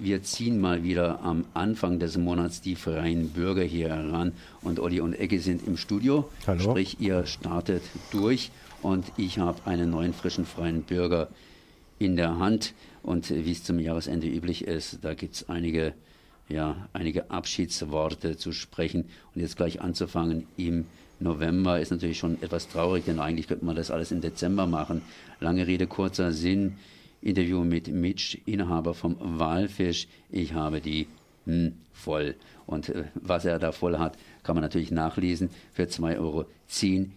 wir ziehen mal wieder am Anfang des Monats die freien Bürger hier heran und Olli und Ecke sind im Studio. Hallo. Sprich, ihr startet durch und ich habe einen neuen frischen freien Bürger in der Hand. Und wie es zum Jahresende üblich ist, da gibt es einige, ja, einige Abschiedsworte zu sprechen. Und jetzt gleich anzufangen im November ist natürlich schon etwas traurig, denn eigentlich könnte man das alles im Dezember machen. Lange Rede, kurzer Sinn. Interview mit Mitch, Inhaber vom Walfisch. Ich habe die hm, voll. Und äh, was er da voll hat, kann man natürlich nachlesen. Für 2,10 Euro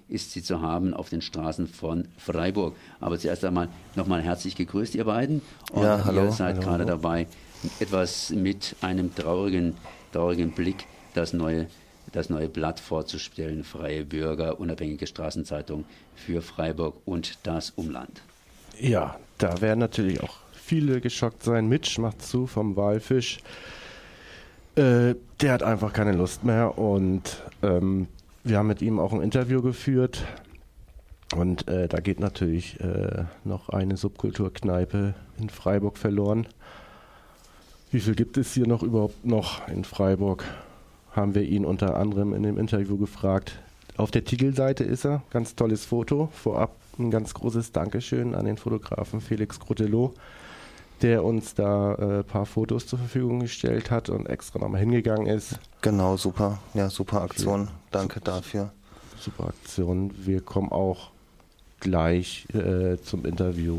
ist sie zu haben auf den Straßen von Freiburg. Aber zuerst einmal nochmal herzlich gegrüßt, ihr beiden. Und ja, hallo, ihr seid hallo, gerade dabei, etwas mit einem traurigen, traurigen Blick das neue das neue Blatt vorzustellen, Freie Bürger, unabhängige Straßenzeitung für Freiburg und das Umland. Ja, da werden natürlich auch viele geschockt sein. Mitch macht zu vom Walfisch. Äh, der hat einfach keine Lust mehr und ähm, wir haben mit ihm auch ein Interview geführt. Und äh, da geht natürlich äh, noch eine Subkulturkneipe in Freiburg verloren. Wie viel gibt es hier noch überhaupt noch in Freiburg? Haben wir ihn unter anderem in dem Interview gefragt. Auf der Titelseite ist er, ganz tolles Foto. Vorab ein ganz großes Dankeschön an den Fotografen Felix Grotelot, der uns da ein äh, paar Fotos zur Verfügung gestellt hat und extra nochmal hingegangen ist. Genau, super. Ja, super Aktion. Danke super, dafür. Super Aktion. Wir kommen auch gleich äh, zum Interview.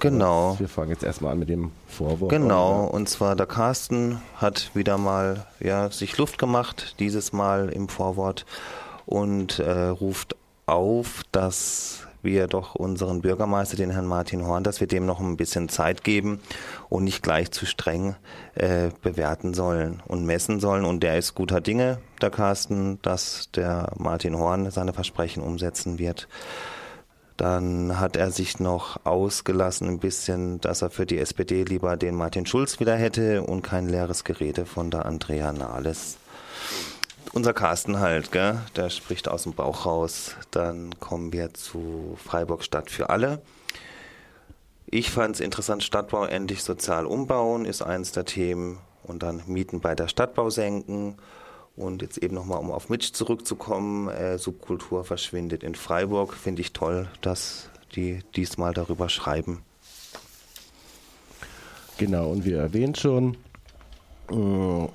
Genau. Wir fangen jetzt erstmal an mit dem Vorwort. Genau, und zwar der Carsten hat wieder mal ja, sich Luft gemacht, dieses Mal im Vorwort und äh, ruft auf, dass wir doch unseren Bürgermeister, den Herrn Martin Horn, dass wir dem noch ein bisschen Zeit geben und nicht gleich zu streng äh, bewerten sollen und messen sollen. Und der ist guter Dinge, der Carsten, dass der Martin Horn seine Versprechen umsetzen wird. Dann hat er sich noch ausgelassen ein bisschen, dass er für die SPD lieber den Martin Schulz wieder hätte und kein leeres Gerede von der Andrea Nahles unser Carsten halt, gell? der spricht aus dem Bauch raus. Dann kommen wir zu Freiburg Stadt für alle. Ich fand es interessant, Stadtbau endlich sozial umbauen ist eins der Themen und dann Mieten bei der Stadtbau senken. Und jetzt eben nochmal, um auf Mitch zurückzukommen, äh, Subkultur verschwindet in Freiburg. Finde ich toll, dass die diesmal darüber schreiben. Genau, und wie erwähnt schon, äh,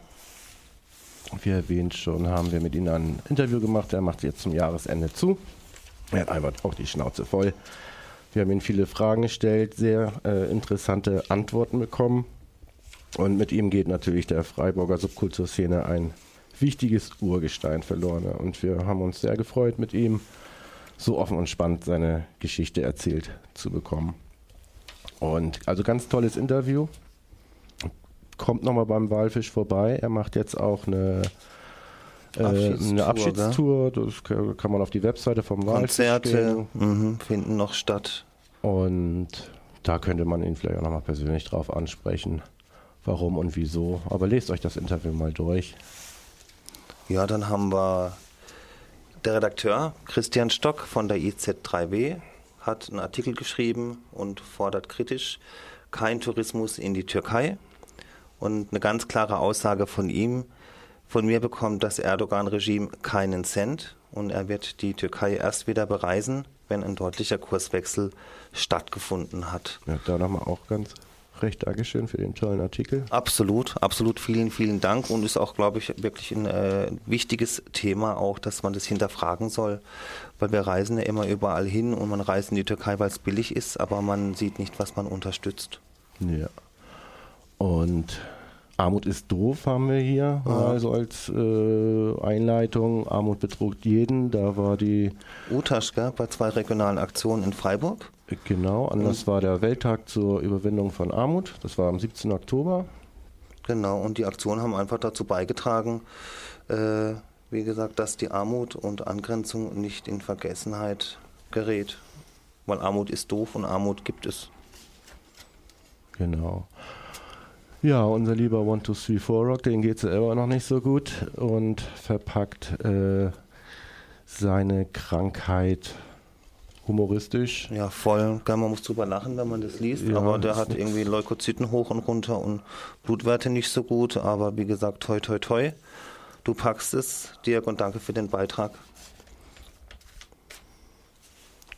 wie erwähnt schon, haben wir mit ihm ein Interview gemacht. Er macht jetzt zum Jahresende zu. Er hat einfach auch die Schnauze voll. Wir haben ihm viele Fragen gestellt, sehr äh, interessante Antworten bekommen. Und mit ihm geht natürlich der Freiburger Subkulturszene ein wichtiges Urgestein verloren. Und wir haben uns sehr gefreut, mit ihm so offen und spannend seine Geschichte erzählt zu bekommen. Und also ganz tolles Interview kommt nochmal beim Walfisch vorbei. Er macht jetzt auch eine, äh, Abschiedstour, eine Abschiedstour. Das kann man auf die Webseite vom Walfisch Konzerte mh, finden noch statt. Und da könnte man ihn vielleicht auch nochmal persönlich drauf ansprechen, warum und wieso. Aber lest euch das Interview mal durch. Ja, dann haben wir der Redakteur Christian Stock von der IZ3W hat einen Artikel geschrieben und fordert kritisch kein Tourismus in die Türkei und eine ganz klare Aussage von ihm, von mir bekommt das Erdogan-Regime keinen Cent und er wird die Türkei erst wieder bereisen, wenn ein deutlicher Kurswechsel stattgefunden hat. Ja, da nochmal auch ganz recht Dankeschön für den tollen Artikel. Absolut, absolut vielen, vielen Dank und ist auch, glaube ich, wirklich ein äh, wichtiges Thema auch, dass man das hinterfragen soll, weil wir reisen ja immer überall hin und man reist in die Türkei, weil es billig ist, aber man sieht nicht, was man unterstützt. Ja, und Armut ist doof haben wir hier, ja. also als äh, Einleitung. Armut betrug jeden. Da war die Utaschka bei zwei regionalen Aktionen in Freiburg. Genau, anders war der Welttag zur Überwindung von Armut. Das war am 17. Oktober. Genau, und die Aktionen haben einfach dazu beigetragen, äh, wie gesagt, dass die Armut und Angrenzung nicht in Vergessenheit gerät. Weil Armut ist doof und Armut gibt es. Genau. Ja, unser lieber One, Two, Three, Four Rock, den geht es selber noch nicht so gut und verpackt äh, seine Krankheit humoristisch. Ja, voll. man muss drüber lachen, wenn man das liest. Ja, aber der hat irgendwie Leukozyten hoch und runter und Blutwerte nicht so gut. Aber wie gesagt, toi, toi, toi. Du packst es, Dirk, und danke für den Beitrag.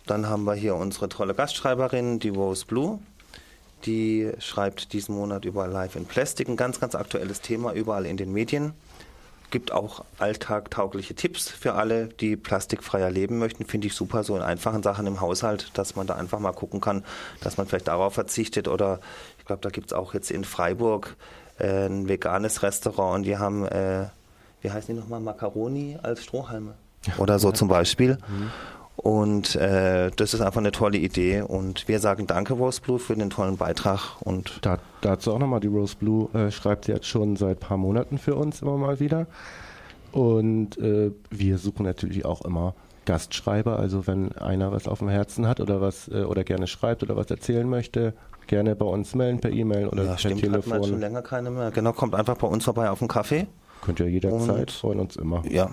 Dann haben wir hier unsere tolle Gastschreiberin, die Rose Blue. Die schreibt diesen Monat über Life in Plastic, ein ganz, ganz aktuelles Thema überall in den Medien. Gibt auch alltagtaugliche Tipps für alle, die plastikfreier leben möchten. Finde ich super, so in einfachen Sachen im Haushalt, dass man da einfach mal gucken kann, dass man vielleicht darauf verzichtet. Oder ich glaube, da gibt es auch jetzt in Freiburg äh, ein veganes Restaurant und die haben, äh, wie heißen die nochmal, Macaroni als Strohhalme. Oder so zum Beispiel. Mhm. Und äh, das ist einfach eine tolle Idee. Und wir sagen danke, Rose Blue, für den tollen Beitrag. Und da, dazu auch nochmal, die Rose Blue äh, schreibt jetzt schon seit ein paar Monaten für uns immer mal wieder. Und äh, wir suchen natürlich auch immer Gastschreiber. Also wenn einer was auf dem Herzen hat oder was äh, oder gerne schreibt oder was erzählen möchte, gerne bei uns melden per E-Mail oder ja, per stimmt, Telefon. Hat schon länger keine mehr. Genau, kommt einfach bei uns vorbei auf den Kaffee. Könnt ihr jederzeit, freuen uns immer. Ja,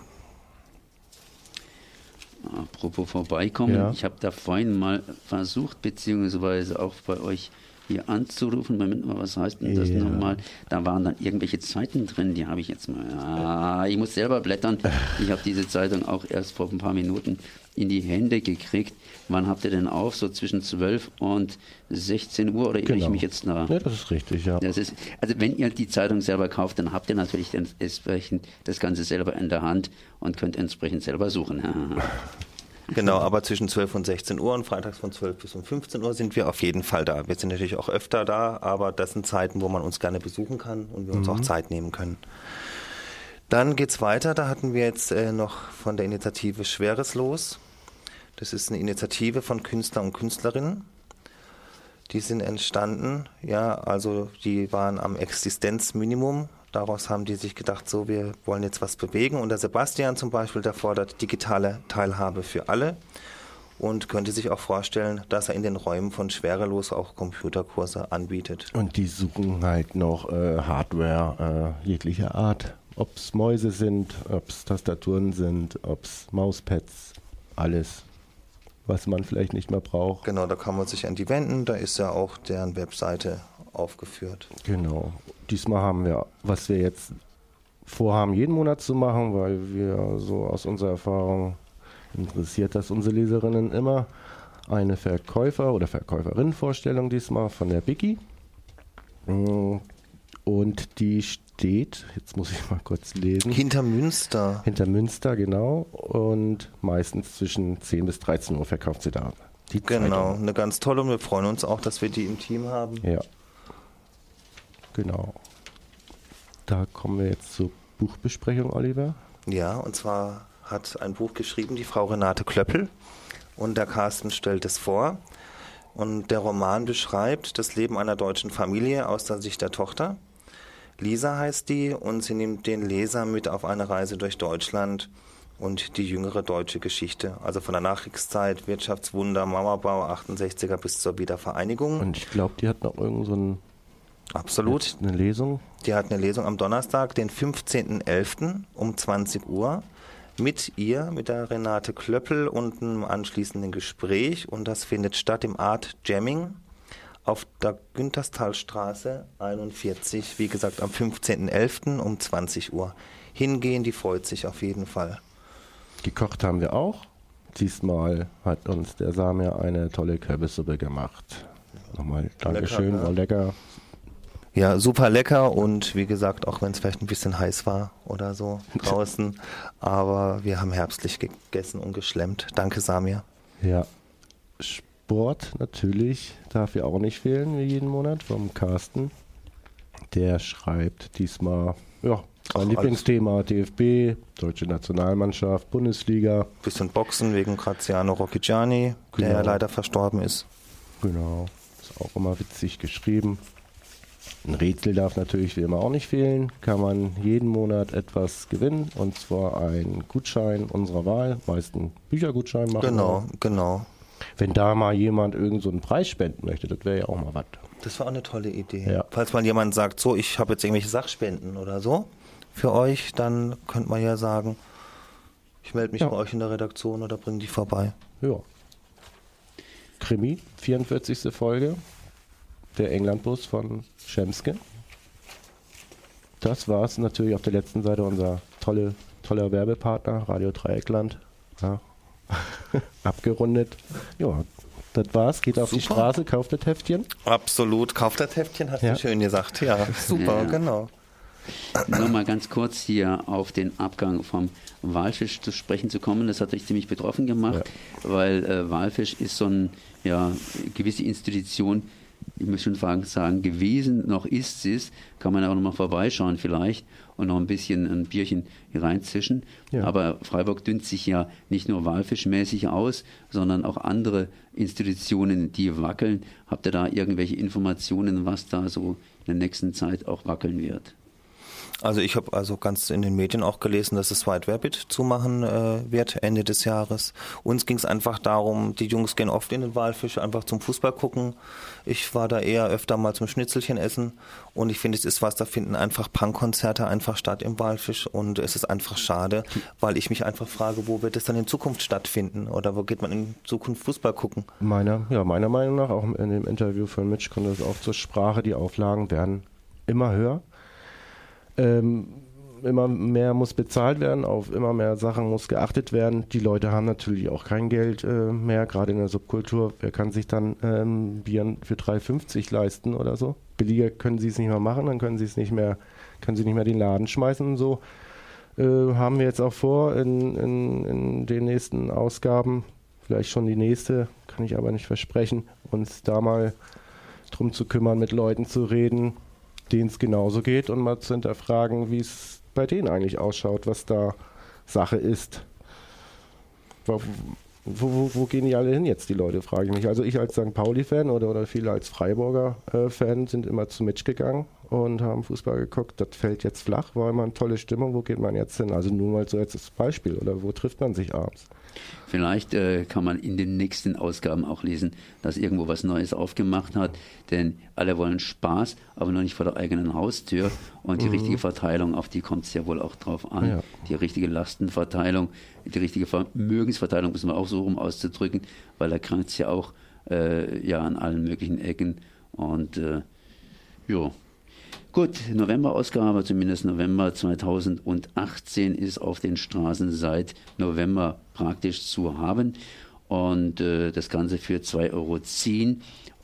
Apropos vorbeikommen, ja. ich habe da vorhin mal versucht, beziehungsweise auch bei euch hier anzurufen. Moment mal, was heißt denn das ja. nochmal? Da waren dann irgendwelche Zeiten drin, die habe ich jetzt mal. Ah, ich muss selber blättern. Ich habe diese Zeitung auch erst vor ein paar Minuten in die Hände gekriegt. Wann habt ihr denn auf? So zwischen 12 und 16 Uhr oder genau. ich mich jetzt nach? Ja, das ist richtig, ja. Das ist, also wenn ihr die Zeitung selber kauft, dann habt ihr natürlich entsprechend das Ganze selber in der Hand und könnt entsprechend selber suchen. Genau, aber zwischen 12 und 16 Uhr und freitags von 12 bis um 15 Uhr sind wir auf jeden Fall da. Wir sind natürlich auch öfter da, aber das sind Zeiten, wo man uns gerne besuchen kann und wir uns mhm. auch Zeit nehmen können. Dann geht's weiter. Da hatten wir jetzt äh, noch von der Initiative Schweres los. Das ist eine Initiative von Künstler und Künstlerinnen. Die sind entstanden, ja, also die waren am Existenzminimum. Daraus haben die sich gedacht, so, wir wollen jetzt was bewegen. Und der Sebastian zum Beispiel, der fordert digitale Teilhabe für alle und könnte sich auch vorstellen, dass er in den Räumen von Schwerelos auch Computerkurse anbietet. Und die suchen halt noch äh, Hardware äh, jeglicher Art. Ob es Mäuse sind, ob es Tastaturen sind, ob es Mauspads, alles was man vielleicht nicht mehr braucht. Genau, da kann man sich an die wenden, da ist ja auch deren Webseite aufgeführt. Genau. Diesmal haben wir, was wir jetzt vorhaben, jeden Monat zu machen, weil wir so aus unserer Erfahrung interessiert das unsere Leserinnen immer, eine Verkäufer- oder Verkäuferinnenvorstellung diesmal von der Biggie. Und die steht, jetzt muss ich mal kurz lesen. Hinter Münster. Hinter Münster, genau. Und meistens zwischen 10 bis 13 Uhr verkauft sie da. Genau, Zeitung. eine ganz tolle und wir freuen uns auch, dass wir die im Team haben. Ja. Genau. Da kommen wir jetzt zur Buchbesprechung, Oliver. Ja, und zwar hat ein Buch geschrieben die Frau Renate Klöppel und der Carsten stellt es vor. Und der Roman beschreibt das Leben einer deutschen Familie aus der Sicht der Tochter. Lisa heißt die und sie nimmt den Leser mit auf eine Reise durch Deutschland und die jüngere deutsche Geschichte. Also von der Nachkriegszeit, Wirtschaftswunder, Mauerbau, 68er bis zur Wiedervereinigung. Und ich glaube, die hat noch irgend so Absolut. Eine Lesung? Die hat eine Lesung am Donnerstag, den 15.11. um 20 Uhr mit ihr, mit der Renate Klöppel und einem anschließenden Gespräch. Und das findet statt im Art Jamming auf der Günterstalstraße 41, wie gesagt, am 15.11. um 20 Uhr. Hingehen, die freut sich auf jeden Fall. Gekocht haben wir auch. Diesmal hat uns der Samir eine tolle Kürbissuppe gemacht. Nochmal Dankeschön, lecker, war lecker. Ja, super lecker und wie gesagt, auch wenn es vielleicht ein bisschen heiß war oder so draußen, aber wir haben herbstlich gegessen und geschlemmt. Danke, Samir. Ja, Sport natürlich darf ja auch nicht fehlen, wie jeden Monat, vom Carsten. Der schreibt diesmal, ja, Ach, Lieblingsthema. DFB, Deutsche Nationalmannschaft, Bundesliga. Bisschen Boxen wegen Graziano Rocchigiani, genau. der ja leider verstorben ist. Genau, ist auch immer witzig geschrieben. Ein Rätsel darf natürlich wie immer auch nicht fehlen. Kann man jeden Monat etwas gewinnen und zwar einen Gutschein unserer Wahl, meist Büchergutschein machen. Genau, wir. genau. Wenn da mal jemand irgend so einen Preis spenden möchte, das wäre ja auch mal was. Das war auch eine tolle Idee. Ja. Falls mal jemand sagt, so, ich habe jetzt irgendwelche Sachspenden oder so für euch, dann könnte man ja sagen, ich melde mich ja. bei euch in der Redaktion oder bringe die vorbei. Ja. Krimi, 44. Folge, der Englandbus von Schemske. Das war es natürlich auf der letzten Seite unser tolle, toller Werbepartner, Radio Dreieckland. Ja. Abgerundet. Ja, das war's. Geht auf die. Straße, kauft das Heftchen. Absolut. Kauft das Heftchen, hast Ja. du schön gesagt. Ja, super, Ja. genau. Nur mal ganz kurz hier auf den Abgang vom Walfisch zu sprechen zu kommen. Das hat euch ziemlich betroffen gemacht, weil äh, Walfisch ist so eine ja, gewisse Institution, ich muss schon sagen, sagen, gewesen, noch ist sie es. Kann man auch noch mal vorbeischauen vielleicht und noch ein bisschen ein Bierchen hier reinzischen. Ja. Aber Freiburg dünnt sich ja nicht nur walfischmäßig aus, sondern auch andere Institutionen, die wackeln. Habt ihr da irgendwelche Informationen, was da so in der nächsten Zeit auch wackeln wird? Also ich habe also ganz in den Medien auch gelesen, dass es White Rabbit zumachen äh, wird Ende des Jahres. Uns ging es einfach darum, die Jungs gehen oft in den Walfisch einfach zum Fußball gucken. Ich war da eher öfter mal zum Schnitzelchen essen und ich finde, es ist was, da finden einfach Punkkonzerte einfach statt im Walfisch und es ist einfach schade, weil ich mich einfach frage, wo wird es dann in Zukunft stattfinden oder wo geht man in Zukunft Fußball gucken? Meiner, ja, meiner Meinung nach, auch in dem Interview von Mitch kommt das auch zur Sprache, die Auflagen werden immer höher. Ähm, immer mehr muss bezahlt werden, auf immer mehr Sachen muss geachtet werden. Die Leute haben natürlich auch kein Geld äh, mehr, gerade in der Subkultur. Wer kann sich dann ähm, Bier für 3,50 leisten oder so? Billiger können sie es nicht mehr machen, dann können sie es nicht mehr, können sie nicht mehr den Laden schmeißen und so. Äh, haben wir jetzt auch vor, in, in, in den nächsten Ausgaben, vielleicht schon die nächste, kann ich aber nicht versprechen, uns da mal drum zu kümmern, mit Leuten zu reden, denen es genauso geht und mal zu hinterfragen, wie es bei denen eigentlich ausschaut, was da Sache ist. Wo, wo, wo, gehen die alle hin jetzt, die Leute, frage ich mich. Also ich als St. Pauli-Fan oder, oder viele als Freiburger-Fan sind immer zu Mitch gegangen und haben Fußball geguckt. Das fällt jetzt flach, war immer eine tolle Stimmung. Wo geht man jetzt hin? Also nur mal so als Beispiel. Oder wo trifft man sich abends? Vielleicht äh, kann man in den nächsten Ausgaben auch lesen, dass irgendwo was Neues aufgemacht hat, denn alle wollen Spaß, aber noch nicht vor der eigenen Haustür. Und die richtige Verteilung, auf die kommt es ja wohl auch drauf an. Ja. Die richtige Lastenverteilung, die richtige Vermögensverteilung, müssen wir auch so rum auszudrücken, weil da krankt es ja auch äh, ja, an allen möglichen Ecken. Und äh, ja, Gut, November-Ausgabe, zumindest November 2018, ist auf den Straßen seit November praktisch zu haben. Und äh, das Ganze für 2,10 Euro.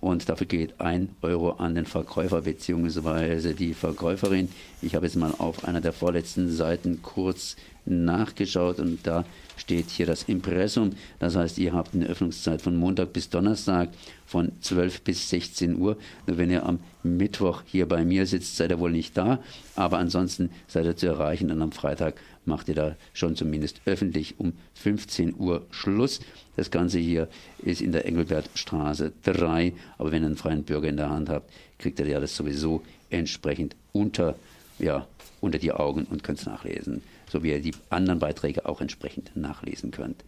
Und dafür geht ein Euro an den Verkäufer bzw. die Verkäuferin. Ich habe jetzt mal auf einer der vorletzten Seiten kurz nachgeschaut und da steht hier das Impressum. Das heißt, ihr habt eine Öffnungszeit von Montag bis Donnerstag von 12 bis 16 Uhr. Nur wenn ihr am Mittwoch hier bei mir sitzt, seid ihr wohl nicht da. Aber ansonsten seid ihr zu erreichen und am Freitag macht ihr da schon zumindest öffentlich um 15 Uhr Schluss. Das Ganze hier ist in der Engelbertstraße 3. Aber wenn ihr einen freien Bürger in der Hand habt, kriegt ihr ja das sowieso entsprechend unter, ja, unter die Augen und könnt es nachlesen. So wie ihr die anderen Beiträge auch entsprechend nachlesen könnt.